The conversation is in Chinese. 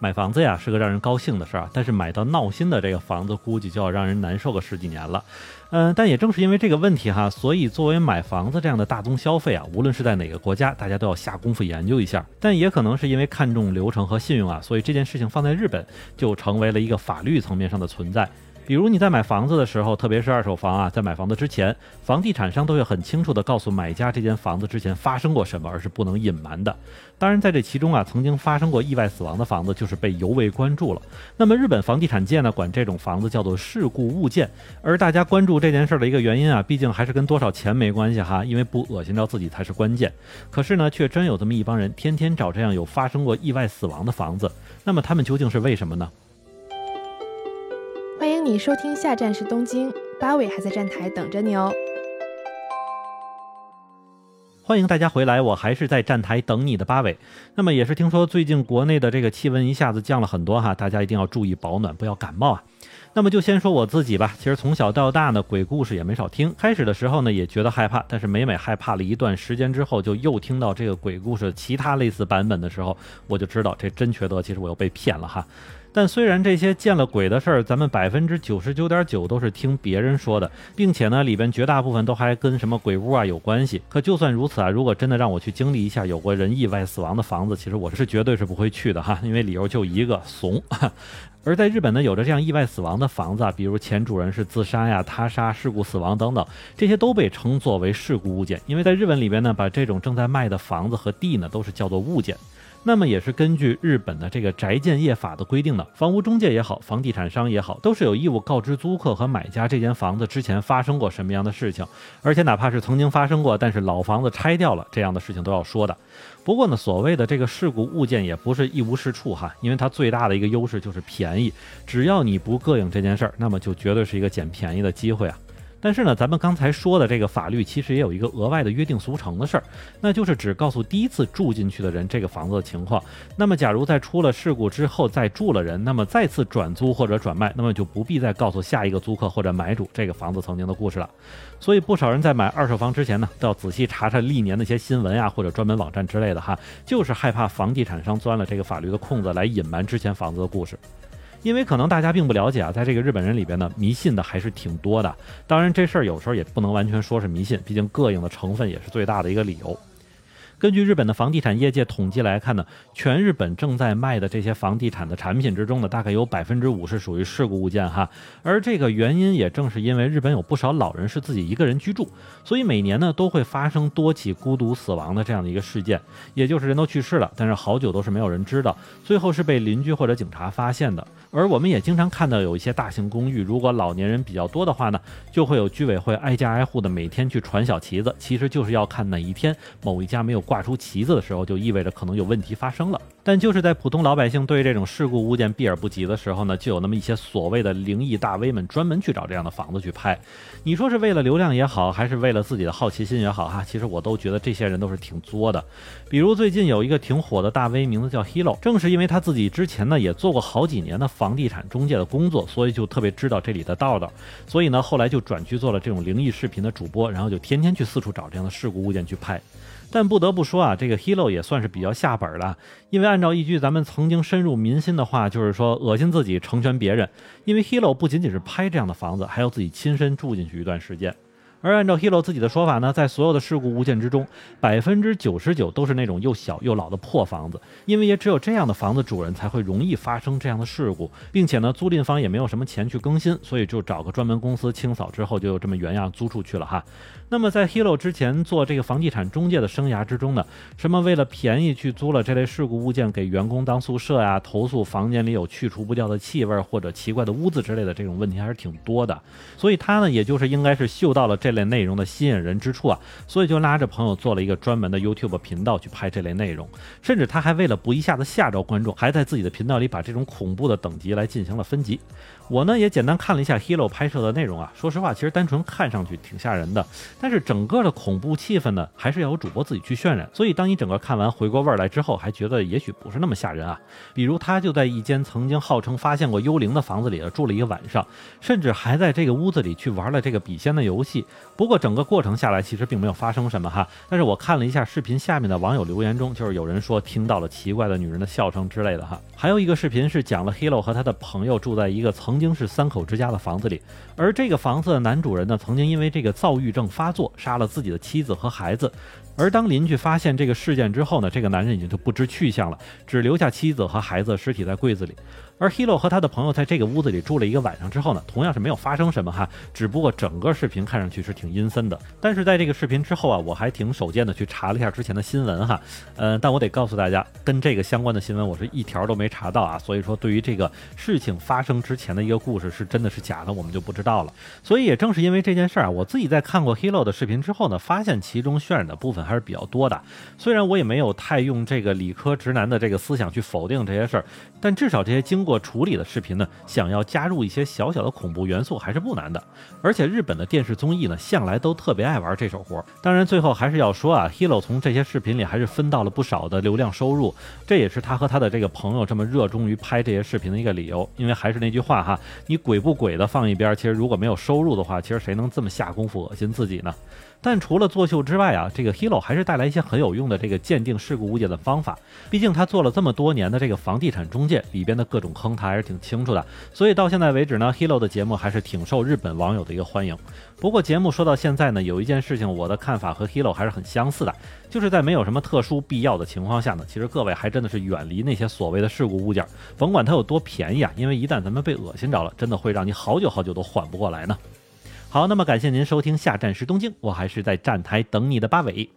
买房子呀是个让人高兴的事儿，但是买到闹心的这个房子，估计就要让人难受个十几年了。嗯，但也正是因为这个问题哈，所以作为买房子这样的大宗消费啊，无论是在哪个国家，大家都要下功夫研究一下。但也可能是因为看重流程和信用啊，所以这件事情放在日本就成为了一个法律层面上的存在。比如你在买房子的时候，特别是二手房啊，在买房子之前，房地产商都会很清楚地告诉买家这间房子之前发生过什么，而是不能隐瞒的。当然，在这其中啊，曾经发生过意外死亡的房子就是被尤为关注了。那么日本房地产界呢，管这种房子叫做事故物件。而大家关注这件事的一个原因啊，毕竟还是跟多少钱没关系哈，因为不恶心着自己才是关键。可是呢，却真有这么一帮人，天天找这样有发生过意外死亡的房子。那么他们究竟是为什么呢？你收听，下站是东京，八尾还在站台等着你哦。欢迎大家回来，我还是在站台等你的八尾。那么也是听说最近国内的这个气温一下子降了很多哈，大家一定要注意保暖，不要感冒啊。那么就先说我自己吧，其实从小到大呢，鬼故事也没少听。开始的时候呢，也觉得害怕，但是每每害怕了一段时间之后，就又听到这个鬼故事其他类似版本的时候，我就知道这真缺德，其实我又被骗了哈。但虽然这些见了鬼的事儿，咱们百分之九十九点九都是听别人说的，并且呢，里边绝大部分都还跟什么鬼屋啊有关系。可就算如此啊，如果真的让我去经历一下有过人意外死亡的房子，其实我是绝对是不会去的哈，因为理由就一个怂。而在日本呢，有着这样意外死亡的房子啊，比如前主人是自杀呀、他杀、事故死亡等等，这些都被称作为事故物件，因为在日本里边呢，把这种正在卖的房子和地呢，都是叫做物件。那么也是根据日本的这个宅建业法的规定呢，房屋中介也好，房地产商也好，都是有义务告知租客和买家这间房子之前发生过什么样的事情，而且哪怕是曾经发生过，但是老房子拆掉了这样的事情都要说的。不过呢，所谓的这个事故物件也不是一无是处哈，因为它最大的一个优势就是便宜，只要你不膈应这件事儿，那么就绝对是一个捡便宜的机会啊。但是呢，咱们刚才说的这个法律其实也有一个额外的约定俗成的事儿，那就是只告诉第一次住进去的人这个房子的情况。那么，假如在出了事故之后再住了人，那么再次转租或者转卖，那么就不必再告诉下一个租客或者买主这个房子曾经的故事了。所以，不少人在买二手房之前呢，都要仔细查查历年那些新闻呀，或者专门网站之类的哈，就是害怕房地产商钻了这个法律的空子来隐瞒之前房子的故事。因为可能大家并不了解啊，在这个日本人里边呢，迷信的还是挺多的。当然，这事儿有时候也不能完全说是迷信，毕竟膈应的成分也是最大的一个理由。根据日本的房地产业界统计来看呢，全日本正在卖的这些房地产的产品之中呢，大概有百分之五是属于事故物件哈。而这个原因也正是因为日本有不少老人是自己一个人居住，所以每年呢都会发生多起孤独死亡的这样的一个事件，也就是人都去世了，但是好久都是没有人知道，最后是被邻居或者警察发现的。而我们也经常看到有一些大型公寓，如果老年人比较多的话呢，就会有居委会挨家挨户的每天去传小旗子，其实就是要看哪一天某一家没有挂出旗子的时候，就意味着可能有问题发生了。但就是在普通老百姓对这种事故物件避而不及的时候呢，就有那么一些所谓的灵异大 V 们专门去找这样的房子去拍。你说是为了流量也好，还是为了自己的好奇心也好哈，其实我都觉得这些人都是挺作的。比如最近有一个挺火的大 V，名字叫 Hero，正是因为他自己之前呢也做过好几年的房地产中介的工作，所以就特别知道这里的道道。所以呢，后来就转去做了这种灵异视频的主播，然后就天天去四处找这样的事故物件去拍。但不得不说啊，这个 Hilo 也算是比较下本了，因为按照一句咱们曾经深入民心的话，就是说恶心自己成全别人。因为 Hilo 不仅仅是拍这样的房子，还要自己亲身住进去一段时间。而按照 Hero 自己的说法呢，在所有的事故物件之中，百分之九十九都是那种又小又老的破房子，因为也只有这样的房子主人才会容易发生这样的事故，并且呢，租赁方也没有什么钱去更新，所以就找个专门公司清扫之后，就这么原样租出去了哈。那么在 Hero 之前做这个房地产中介的生涯之中呢，什么为了便宜去租了这类事故物件给员工当宿舍呀，投诉房间里有去除不掉的气味或者奇怪的污渍之类的这种问题还是挺多的，所以他呢，也就是应该是嗅到了这。这类内容的吸引人之处啊，所以就拉着朋友做了一个专门的 YouTube 频道去拍这类内容，甚至他还为了不一下子吓着观众，还在自己的频道里把这种恐怖的等级来进行了分级。我呢也简单看了一下 Hilo 拍摄的内容啊，说实话，其实单纯看上去挺吓人的，但是整个的恐怖气氛呢，还是要有主播自己去渲染。所以当你整个看完回过味儿来之后，还觉得也许不是那么吓人啊。比如他就在一间曾经号称发现过幽灵的房子里住了一个晚上，甚至还在这个屋子里去玩了这个笔仙的游戏。不过整个过程下来，其实并没有发生什么哈。但是我看了一下视频下面的网友留言中，就是有人说听到了奇怪的女人的笑声之类的哈。还有一个视频是讲了 Hilo 和他的朋友住在一个曾曾经是三口之家的房子里，而这个房子的男主人呢，曾经因为这个躁郁症发作，杀了自己的妻子和孩子。而当邻居发现这个事件之后呢，这个男人已经就不知去向了，只留下妻子和孩子尸体在柜子里。而 Hilo 和他的朋友在这个屋子里住了一个晚上之后呢，同样是没有发生什么哈，只不过整个视频看上去是挺阴森的。但是在这个视频之后啊，我还挺手贱的去查了一下之前的新闻哈，呃，但我得告诉大家，跟这个相关的新闻我是一条都没查到啊，所以说对于这个事情发生之前的一个故事是真的是假的，我们就不知道了。所以也正是因为这件事儿啊，我自己在看过 Hilo 的视频之后呢，发现其中渲染的部分还是比较多的。虽然我也没有太用这个理科直男的这个思想去否定这些事儿，但至少这些经过处理的视频。呢，想要加入一些小小的恐怖元素还是不难的，而且日本的电视综艺呢，向来都特别爱玩这手活。当然，最后还是要说啊，Hilo 从这些视频里还是分到了不少的流量收入，这也是他和他的这个朋友这么热衷于拍这些视频的一个理由。因为还是那句话哈，你鬼不鬼的放一边，其实如果没有收入的话，其实谁能这么下功夫恶心自己呢？但除了作秀之外啊，这个 Hilo 还是带来一些很有用的这个鉴定事故物件的方法。毕竟他做了这么多年的这个房地产中介，里边的各种坑他还是挺清楚的。所以到现在为止呢，Hilo 的节目还是挺受日本网友的一个欢迎。不过节目说到现在呢，有一件事情我的看法和 Hilo 还是很相似的，就是在没有什么特殊必要的情况下呢，其实各位还真的是远离那些所谓的事故物件，甭管它有多便宜啊，因为一旦咱们被恶心着了，真的会让你好久好久都缓不过来呢。好，那么感谢您收听下站是东京，我还是在站台等你的八尾。